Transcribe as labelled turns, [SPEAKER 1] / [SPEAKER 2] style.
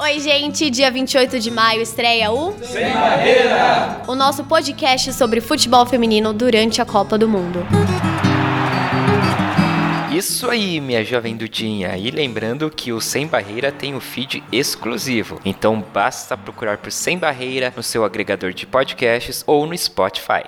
[SPEAKER 1] Oi, gente, dia 28 de maio estreia o
[SPEAKER 2] Sem Barreira!
[SPEAKER 1] O nosso podcast sobre futebol feminino durante a Copa do Mundo.
[SPEAKER 3] Isso aí, minha jovem Dudinha. E lembrando que o Sem Barreira tem o um feed exclusivo. Então basta procurar por Sem Barreira no seu agregador de podcasts ou no Spotify.